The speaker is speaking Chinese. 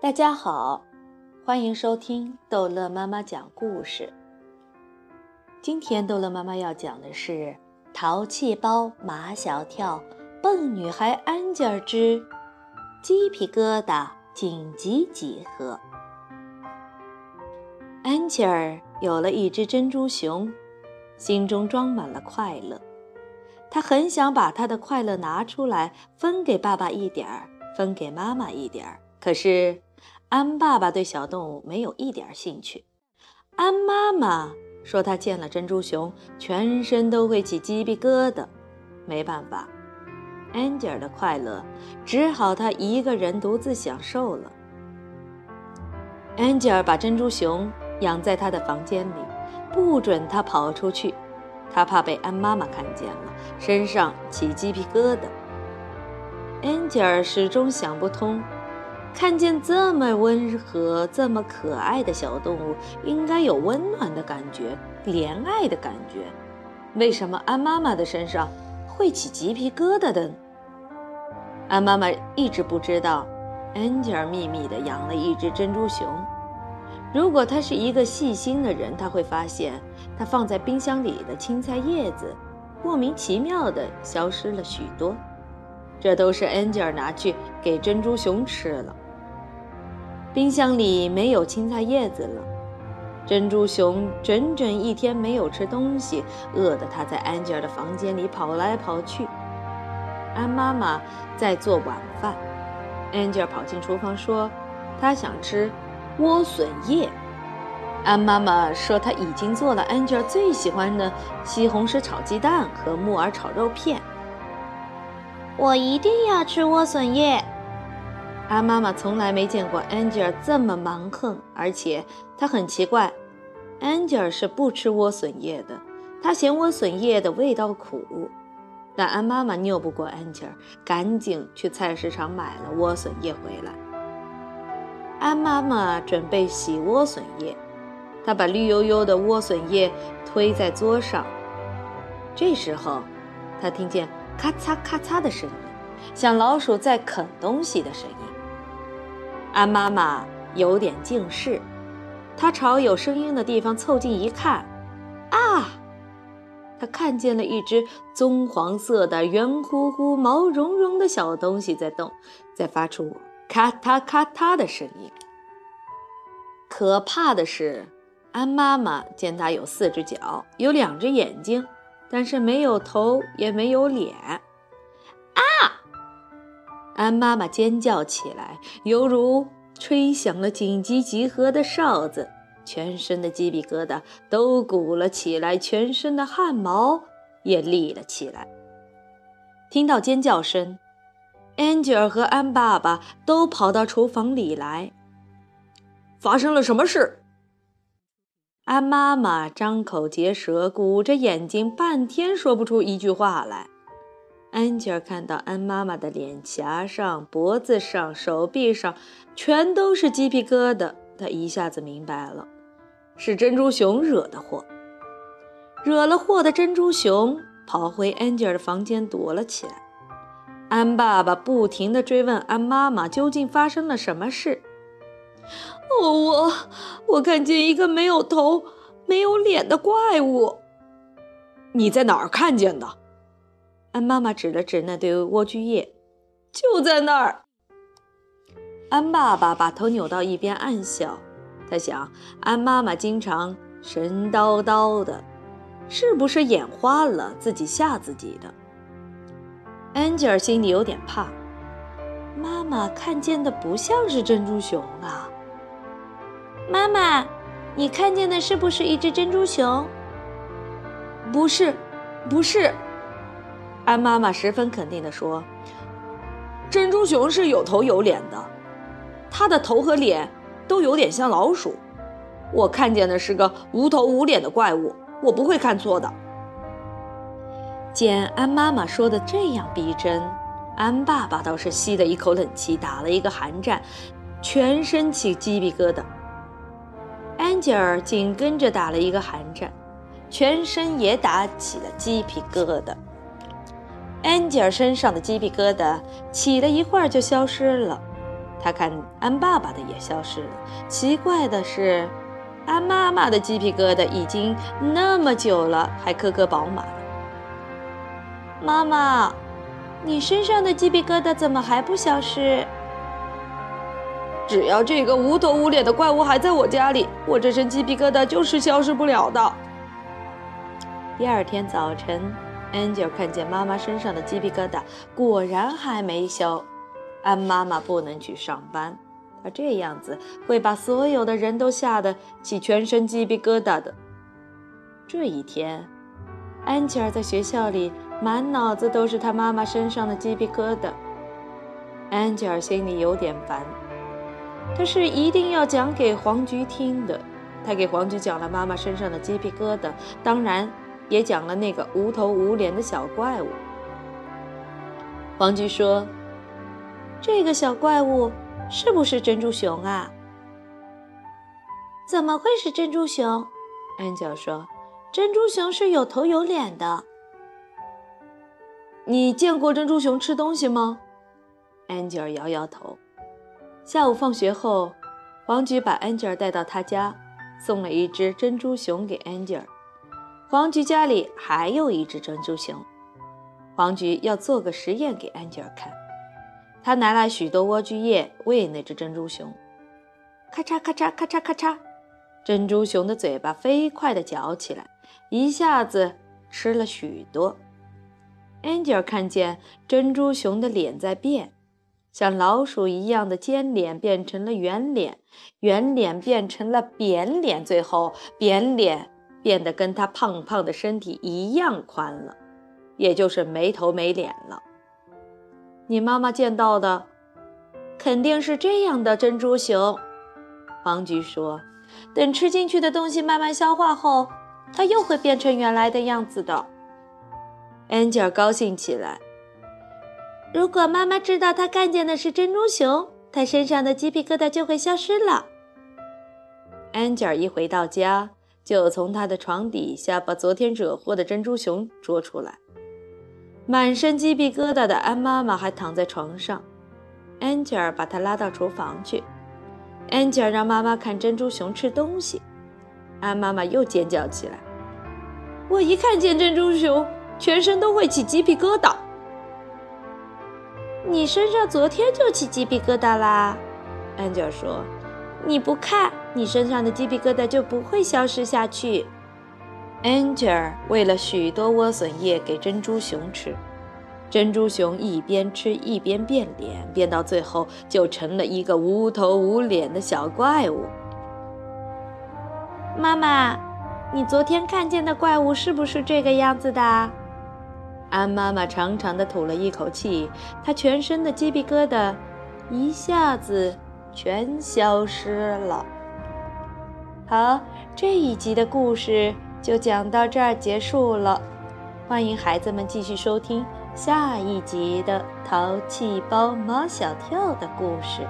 大家好，欢迎收听逗乐妈妈讲故事。今天逗乐妈妈要讲的是《淘气包马小跳笨女孩安吉尔之鸡皮疙瘩紧急集合》。安吉尔有了一只珍珠熊，心中装满了快乐。他很想把他的快乐拿出来，分给爸爸一点儿，分给妈妈一点儿。可是。安爸爸对小动物没有一点兴趣，安妈妈说她见了珍珠熊，全身都会起鸡皮疙瘩。没办法，安吉尔的快乐只好他一个人独自享受了。安吉尔把珍珠熊养在他的房间里，不准他跑出去，他怕被安妈妈看见了，身上起鸡皮疙瘩。安吉尔始终想不通。看见这么温和、这么可爱的小动物，应该有温暖的感觉、怜爱的感觉。为什么安妈妈的身上会起鸡皮疙瘩的？安妈妈一直不知道，安吉尔秘密地养了一只珍珠熊。如果他是一个细心的人，他会发现他放在冰箱里的青菜叶子莫名其妙地消失了许多，这都是安吉尔拿去给珍珠熊吃了。冰箱里没有青菜叶子了，珍珠熊整整一天没有吃东西，饿得它在安吉尔的房间里跑来跑去。安妈妈在做晚饭，安吉尔跑进厨房说：“他想吃莴笋叶。”安妈妈说：“他已经做了安吉尔最喜欢的西红柿炒鸡蛋和木耳炒肉片。”我一定要吃莴笋叶。安妈妈从来没见过安吉尔这么蛮横，而且她很奇怪，安吉尔是不吃莴笋叶的，她嫌莴笋叶的味道苦。但安妈妈拗不过安吉尔，赶紧去菜市场买了莴笋叶回来。安妈妈准备洗莴笋叶，她把绿油油的莴笋叶推在桌上。这时候，她听见咔嚓咔嚓的声音，像老鼠在啃东西的声音。安妈妈有点近视，她朝有声音的地方凑近一看，啊！她看见了一只棕黄色的、圆乎乎、毛茸茸的小东西在动，在发出咔嗒咔嗒的声音。可怕的是，安妈妈见它有四只脚，有两只眼睛，但是没有头，也没有脸。安妈妈尖叫起来，犹如吹响了紧急集合的哨子，全身的鸡皮疙瘩都鼓了起来，全身的汗毛也立了起来。听到尖叫声，安吉尔和安爸爸都跑到厨房里来。发生了什么事？安妈妈张口结舌，鼓着眼睛，半天说不出一句话来。安吉尔看到安妈妈的脸颊上、脖子上、手臂上，全都是鸡皮疙瘩。他一下子明白了，是珍珠熊惹的祸。惹了祸的珍珠熊跑回安吉尔的房间躲了起来。安爸爸不停地追问安妈妈究竟发生了什么事。哦，我我看见一个没有头、没有脸的怪物。你在哪儿看见的？安妈妈指了指那堆莴苣叶，就在那儿。安爸爸把头扭到一边暗笑，他想：安妈妈经常神叨叨的，是不是眼花了，自己吓自己的？安吉尔心里有点怕，妈妈看见的不像是珍珠熊啊。妈妈，你看见的是不是一只珍珠熊？不是，不是。安妈妈十分肯定地说：“珍珠熊是有头有脸的，它的头和脸都有点像老鼠。我看见的是个无头无脸的怪物，我不会看错的。”见安妈妈说的这样逼真，安爸爸倒是吸了一口冷气，打了一个寒战，全身起鸡皮疙瘩。安吉尔紧跟着打了一个寒战，全身也打起了鸡皮疙瘩。安吉尔身上的鸡皮疙瘩起了一会儿就消失了，他看安爸爸的也消失了。奇怪的是，安妈妈的鸡皮疙瘩已经那么久了，还颗颗饱满。妈妈，你身上的鸡皮疙瘩怎么还不消失？只要这个无头无脸的怪物还在我家里，我这身鸡皮疙瘩就是消失不了的。第二天早晨，Angel 看见妈妈身上的鸡皮疙瘩果然还没消。安妈妈不能去上班，她这样子会把所有的人都吓得起全身鸡皮疙瘩的。这一天，安吉尔在学校里满脑子都是他妈妈身上的鸡皮疙瘩。安吉尔心里有点烦。他是一定要讲给黄菊听的。他给黄菊讲了妈妈身上的鸡皮疙瘩，当然也讲了那个无头无脸的小怪物。黄菊说：“这个小怪物是不是珍珠熊啊？”“怎么会是珍珠熊？”安角说：“珍珠熊是有头有脸的。”“你见过珍珠熊吃东西吗？”安吉尔摇摇头。下午放学后，黄菊把安吉尔带到他家，送了一只珍珠熊给安吉尔。黄菊家里还有一只珍珠熊，黄菊要做个实验给安吉尔看。他拿来许多莴苣叶喂那只珍珠熊，咔嚓咔嚓咔嚓咔嚓，珍珠熊的嘴巴飞快地嚼起来，一下子吃了许多。安吉尔看见珍珠熊的脸在变。像老鼠一样的尖脸变成了圆脸，圆脸变成了扁脸，最后扁脸变得跟它胖胖的身体一样宽了，也就是没头没脸了。你妈妈见到的肯定是这样的珍珠熊，黄菊说。等吃进去的东西慢慢消化后，它又会变成原来的样子的。安吉尔高兴起来。如果妈妈知道她看见的是珍珠熊，她身上的鸡皮疙瘩就会消失了。安吉尔一回到家，就从他的床底下把昨天惹祸的珍珠熊捉出来。满身鸡皮疙瘩的安妈妈还躺在床上，安吉尔把她拉到厨房去。安吉尔让妈妈看珍珠熊吃东西，安妈妈又尖叫起来：“我一看见珍珠熊，全身都会起鸡皮疙瘩。”你身上昨天就起鸡皮疙瘩啦，安吉尔说：“你不看，你身上的鸡皮疙瘩就不会消失下去。”安吉尔喂了许多莴笋叶给珍珠熊吃，珍珠熊一边吃一边变脸，变到最后就成了一个无头无脸的小怪物。妈妈，你昨天看见的怪物是不是这个样子的？安妈妈长长的吐了一口气，她全身的鸡皮疙瘩一下子全消失了。好，这一集的故事就讲到这儿结束了。欢迎孩子们继续收听下一集的《淘气包马小跳》的故事。